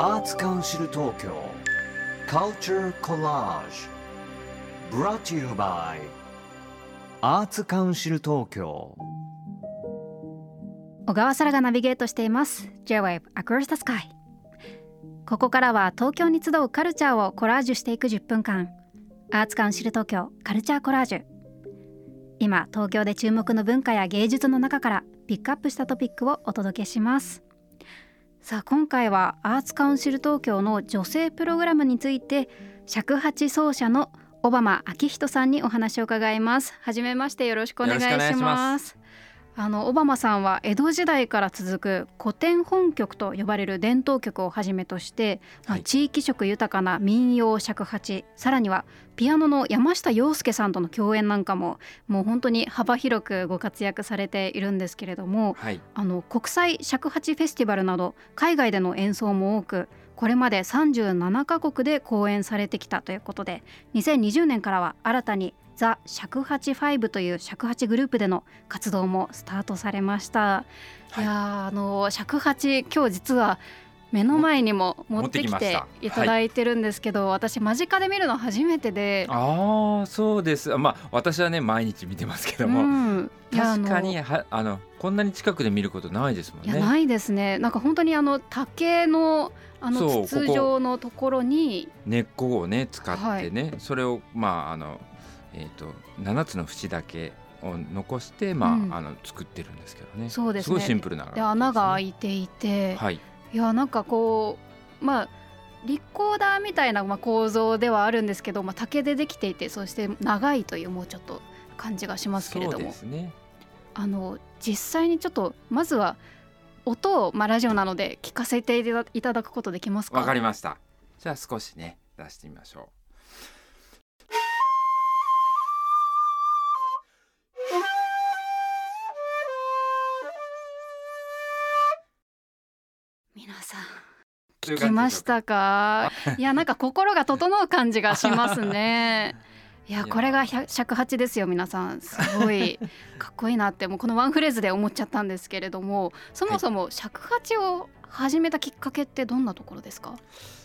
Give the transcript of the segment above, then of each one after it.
アーツカウンシル東京。Culture Collage Brought to you by アーツカウンシル東京。小川沙羅がナビゲートしています。J-Wave Across the Sky ここからは東京に集うカルチャーをコラージュしていく10分間。アーツカウンシル東京カルチャーコラージュ今東京で注目の文化や芸術の中からピックアップしたトピックをお届けします。さあ今回はアーツカウンシル東京の女性プログラムについて尺八奏者の小浜昭仁さんにお話を伺います。はめましてよろしくお願いします。あのオバマさんは江戸時代から続く古典本曲と呼ばれる伝統曲をはじめとして、ま地域色豊かな民謡尺八さらにはピアノの山下洋輔さんとの共演なんかももう本当に幅広くご活躍されているんですけれどもはい。あの国際尺八フェスティバルなど海外での演奏も多くこれまで37カ国で公演されてきたということで2020年からは新たにザ・尺八5という尺八グループでの活動もスタートされました、はい。い、やーあの尺八今日実は目の前にも持ってきていただいてるんですけど、私間近で見るの初めてで。ああそうです。まあ私はね毎日見てますけども、うん。確かにはあのこんなに近くで見ることないですもんね。いやないですね。なんか本当にあの竹のあの筒状のところに根っこをね使ってね、それをまああのえっ、と7つの節だけを残してまあ、うん。あの作ってるんですけどね。そうですね。ごいシンプルなでね、穴が開いていて、はい。いやなんかこうまあリコーダーみたいなまあ構造ではあるんですけど、まあ、竹でできていてそして長いというもうちょっと感じがしますけれそうどもですね。あの実際にちょっとまずは音を、まあ、ラジオなので聞かせていただくことできますか？わかりました。じゃあ少しね出してみましょ皆聞きましたか？いやなんか心が整う感じがしますね。いやこれが百尺八ですよ皆さん。すごい かっこいいなってもうこのワンフレーズで思っちゃったんですけれどもそもそも尺八を始めたきっかけってどんなところですか？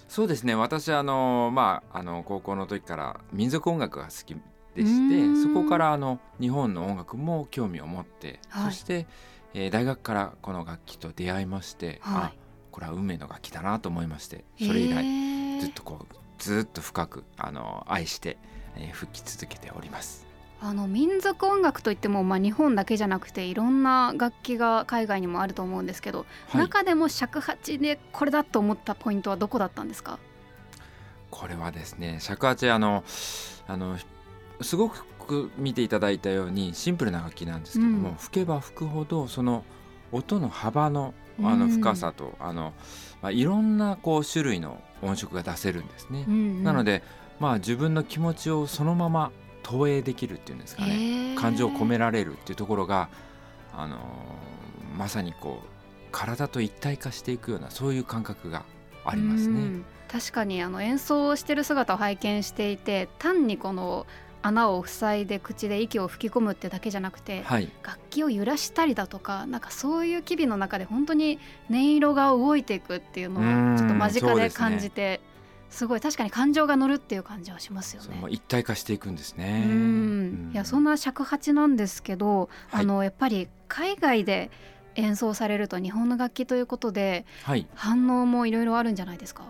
そうですね。私あのまああの高校の時から民族音楽が好きでうしてそこからあの日本の音楽も興味を持って、はい。そして、えー大学からこの楽器と出会いまして、はい。あこれは運命の楽器だなと思いましてそれ以来来ずっとこうずっと深くあの愛して、えー吹き続けております。あの民族音楽といっても、まあ、日本だけじゃなくていろんな楽器が海外にもあると思うんですけど、はい、中でも尺八でこれだと思ったポイントはどこだったんですか？これはですね尺八あのあのすごく見ていただいたようにシンプルな楽器なんですけども、うん。吹けば吹くほどその音の幅のあうんの深さと、あのまあ、いろんなこう種類の音色が出せるんですね。なので、で、まあ、自分の気持ちをそのまま投影できるっていうんですかね。感情を込められるっていうところが、あのーまさにこう体と一体化していくようなそういう感覚がありますね。うん。確かにあの演奏をしてる姿を拝見していて単にこの穴を塞いで口で息を吹き込むってだけじゃなくて、はい。楽器を揺らしたりだとかなんかそういう機微の中で本当に音色が動いていくっていうのうんをちょっと間近で感じてすごい確かに感情が乗るっていう感じはしますよね。一体化していくんですうね。ん。いやそんな尺八なんですけど、はい。あのやっぱり海外で演奏されると日本の楽器ということではい。反応もいろいろあるんじゃないですか？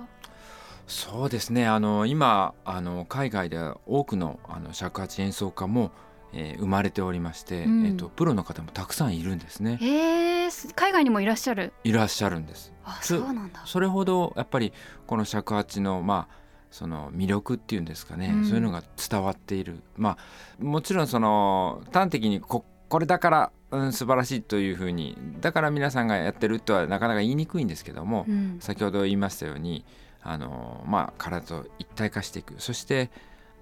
そうですね。あの今あの海外では多くのあの尺八演奏家も、えー生まれておりまして、うん。えっとプロの方もたくさんいるんですね。へえ海外にもいらっしゃる？いらっしゃるんです。あそそうなんだ。それほどやっぱりこの尺八のまあその魅力っていうんですかね、うん。そういうのが伝わっている。まあもちろんその端的にここれだから、うん、素晴らしいというふうにだから皆さんがやってるとはなかなか言いにくいんですけども、うん。先ほど言いましたようにあの、まあ、体と一体化していく。そして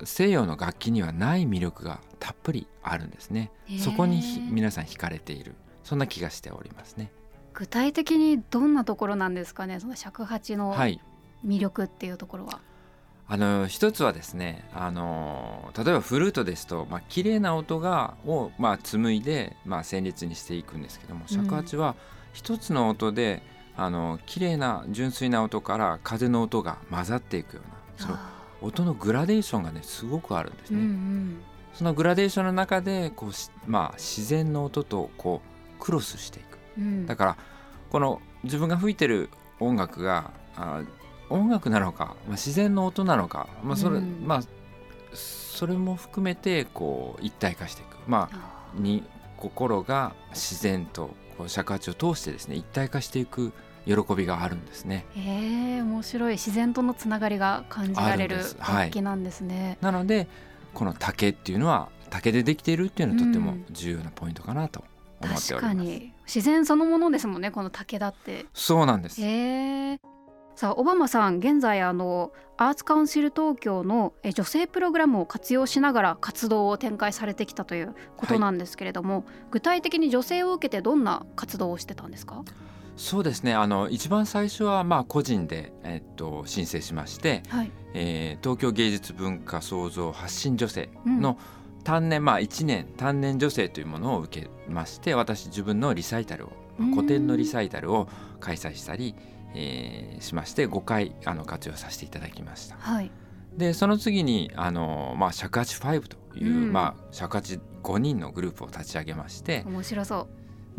西洋の楽器にはない魅力がたっぷりあるんですね。へー。そこにひ皆さん惹かれている。そんな気がしておりますね。具体的にどんなところなんですかね？その尺八のはい。魅力っていうところは。あの一つはですねあの例えばフルートですと、まあ綺麗な音がを、まあ、紡いで、まあ、旋律にしていくんですけども尺八は一つの音であの綺麗な純粋な音から風の音が混ざっていくようなその音のグラデーションがねすごくあるんですね。うんうん、そのグラデーションの中でこうまあ、自然の音とこうクロスしていく、うん、だからこの自分が吹いてる音楽があ音楽なのか、まあ、自然の音なのか、まあそれ、うん、まあ、それも含めてこう一体化していく、まあ、に心が自然とこう尺八を通してですね一体化していく喜びがあるんですね。へえ面白い自然とのつながりが感じられる楽器なんですね。はい、なのでこの竹っていうのは竹でできているっていうのはとっても重要なポイントかなと思っております。確かに自然そのものですもんねこの竹だって。そうなんです。へえ。さあオバマさん現在あのアーツカウンシル東京の女性プログラムを活用しながら活動を展開されてきたということなんですけれども、はい、具体的に女性を受けてどんな活動をしてたんですか？そうですね。あの一番最初はまあ個人で、えっと、申請しまして、はい、えー、東京芸術文化創造発信女性の単年、うん、まあ1年単年女性というものを受けまして私自分のリサイタルを古典のリサイタルを開催したり、えー、しまして5回あの活用させていただきました。はい、でその次にあの、まあ、尺八5という、うん、まあ、尺八5人のグループを立ち上げまして面白そう。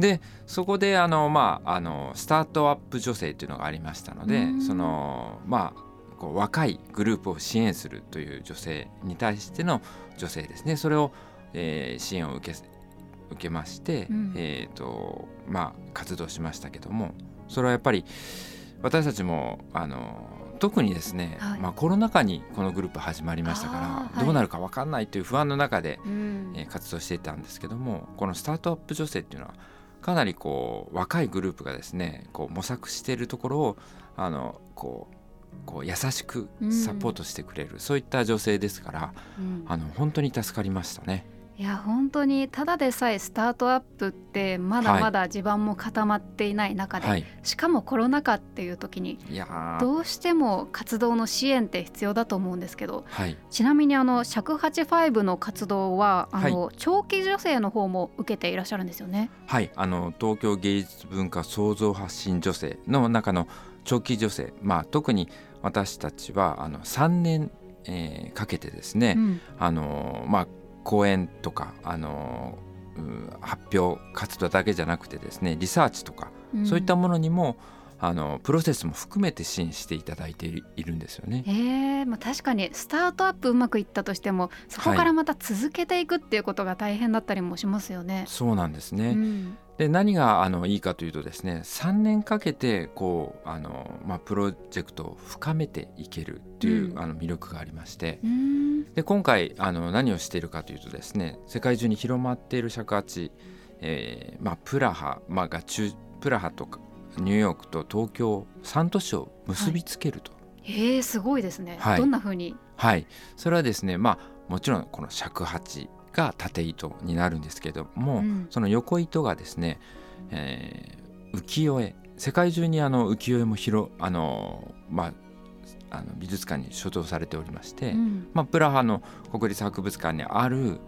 でそこであの、まあ、あのスタートアップ女性というのがありましたのでその、まあ、こう若いグループを支援するという女性に対しての女性ですね。それを、えー、支援を受け受けまして、うん、えーとまあ、活動しましたけどもそれはやっぱり私たちもあの特にですね、はい、まあ、コロナ禍にこのグループ始まりましたから、どうなるか分かんないという不安の中で、えー、活動していたんですけどもこのスタートアップ女性っていうのはかなりこう若いグループがですねこう模索しているところをあのこうこう優しくサポートしてくれる、うん、そういった女性ですから、うん、あの本当に助かりましたね。いや本当にただでさえスタートアップってまだまだ地盤も固まっていない中で、はい、しかもコロナ禍っていう時にどうしても活動の支援って必要だと思うんですけど、はい、ちなみにあの尺八5の活動はあの、はい、長期女性の方も受けていらっしゃるんですよね？はい。あの東京芸術文化創造発信女性の中の長期女性、まあ、特に私たちはあの3年、えー、かけてですね、うん、あのまあ講演とかあの発表活動だけじゃなくてですねリサーチとか、うん、そういったものにもあのプロセスも含めて支援していただいているんですよね。えー。まあ、確かにスタートアップうまくいったとしてもそこからまた続けていくっていうことが大変だったりもしますよね。はい、そうなんですね、うん、で何があのいいかというとですね3年かけてこうあの、まあ、プロジェクトを深めていけるっていう、うん、あの魅力がありまして、うん、で今回あの何をしているかというとですね世界中に広まっている尺八、えーまあ、プラハ、まあ、が中プラハとかニューヨークと東京3都市を結びつけると。はい、へえすごいですね、はい、どんなふうに？はい。それはですねまあもちろんこの尺八が縦糸になるんですけども、うん、その横糸がですね、えー、浮世絵。世界中にあの浮世絵も広あのまああの美術館に所蔵されておりまして、うん、まあ、プラハの国立博物館にある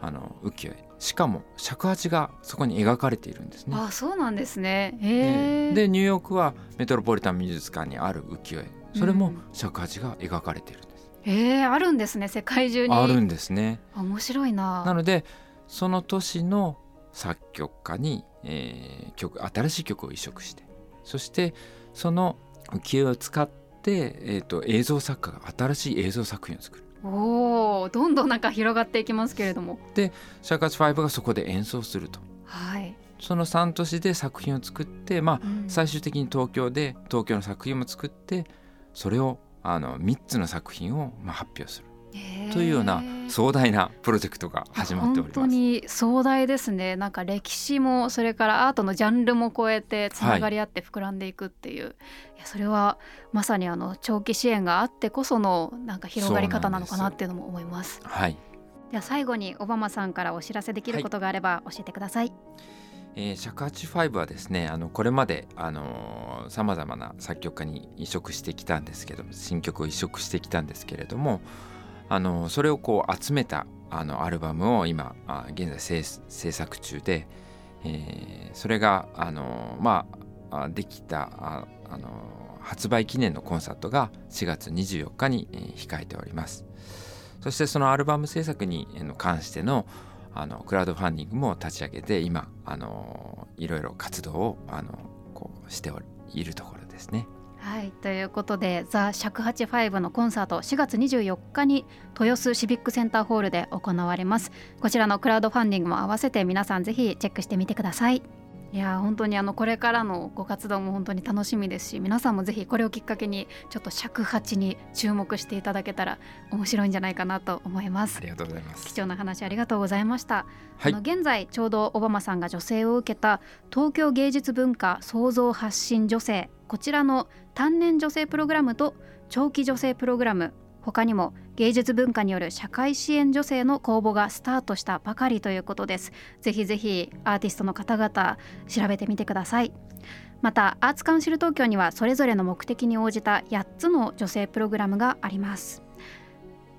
あの浮世絵しかも尺八がそこに描かれているんですね。あそうなんですねへでニューヨークはメトロポリタン美術館にある浮世絵それも尺八が描かれているんです。うん、えあるんですね世界中に。あるんですね。面白いな。なのでその年の作曲家に、えー、曲新しい曲を移植してそしてその浮世絵を使って、えーと映像作家が新しい映像作品を作る。おおどんどんなんか広がっていきますけれどもでシャカチ5がそこで演奏すると。はいその3都市で作品を作って、まあ、最終的に東京で東京の作品も作ってそれをあの3つの作品をまあ発表する。というような壮大なプロジェクトが始まっております。本当に壮大ですね。なんか歴史もそれからアートのジャンルも超えてつながり合って膨らんでいくっていう、はい、いやそれはまさにあの長期支援があってこそのなんか広がり方なのかなっていうのも思います。すはい。では最後にオバマさんからお知らせできることがあれば教えてください。はいえー、尺八5はですねあのこれまでさまざまな作曲家に移植してきたんですけど新曲を移植してきたんですけれどもあのそれをこう集めたあのアルバムを今現在制作中で、えー、それがあのまあできたああの発売記念のコンサートが4月24日に、えー、控えておりますそしてそのアルバム制作に関してのあのクラウドファンディングも立ち上げて今あのいろいろ活動をあのこうしているところですね。はいということで「ザ・尺八ファイブ」のコンサート4月24日に豊洲シビックセンターホールで行われますこちらのクラウドファンディングも合わせて皆さんぜひチェックしてみてください。いや本当にあのこれからのご活動も本当に楽しみですし皆さんもぜひこれをきっかけにちょっと尺八に注目していただけたら面白いんじゃないかなと思います。ありがとうございます。貴重な話ありがとうございました、はい、あの現在ちょうどオバマさんが女性を受けた東京芸術文化創造発信女性こちらの単年女性プログラムと長期女性プログラム他にも芸術文化による社会支援女性の公募がスタートしたばかりということです。ぜひぜひアーティストの方々調べてみてください。またアーツカウンシル東京にはそれぞれの目的に応じた8つの女性プログラムがあります。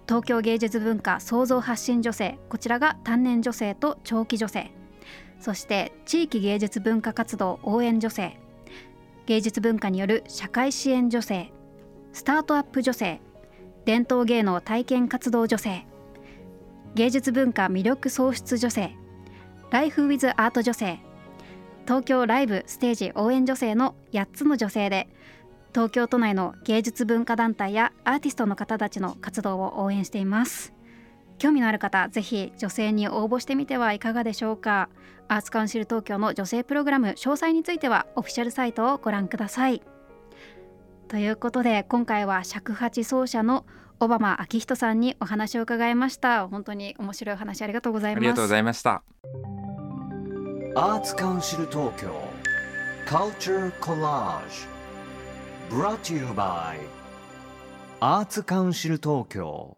東京芸術文化創造発信女性こちらが単年女性と長期女性。そして地域芸術文化活動応援女性。芸術文化による社会支援女性。スタートアップ女性。伝統芸能体験活動女性。芸術文化魅力創出女性。ライフウィズアート女性。東京ライブステージ応援女性の8つの女性で東京都内の芸術文化団体やアーティストの方たちの活動を応援しています。興味のある方ぜひ女性に応募してみてはいかがでしょうか。アーツカウンシル東京の女性プログラム詳細についてはオフィシャルサイトをご覧ください。ということで今回は尺八奏者の小浜明人さんにお話を伺いました。本当に面白い話ありがとうございます。ありがとうございました。アーツカウンシル東京 Culture Collage Brought to you by アーツカウンシル東京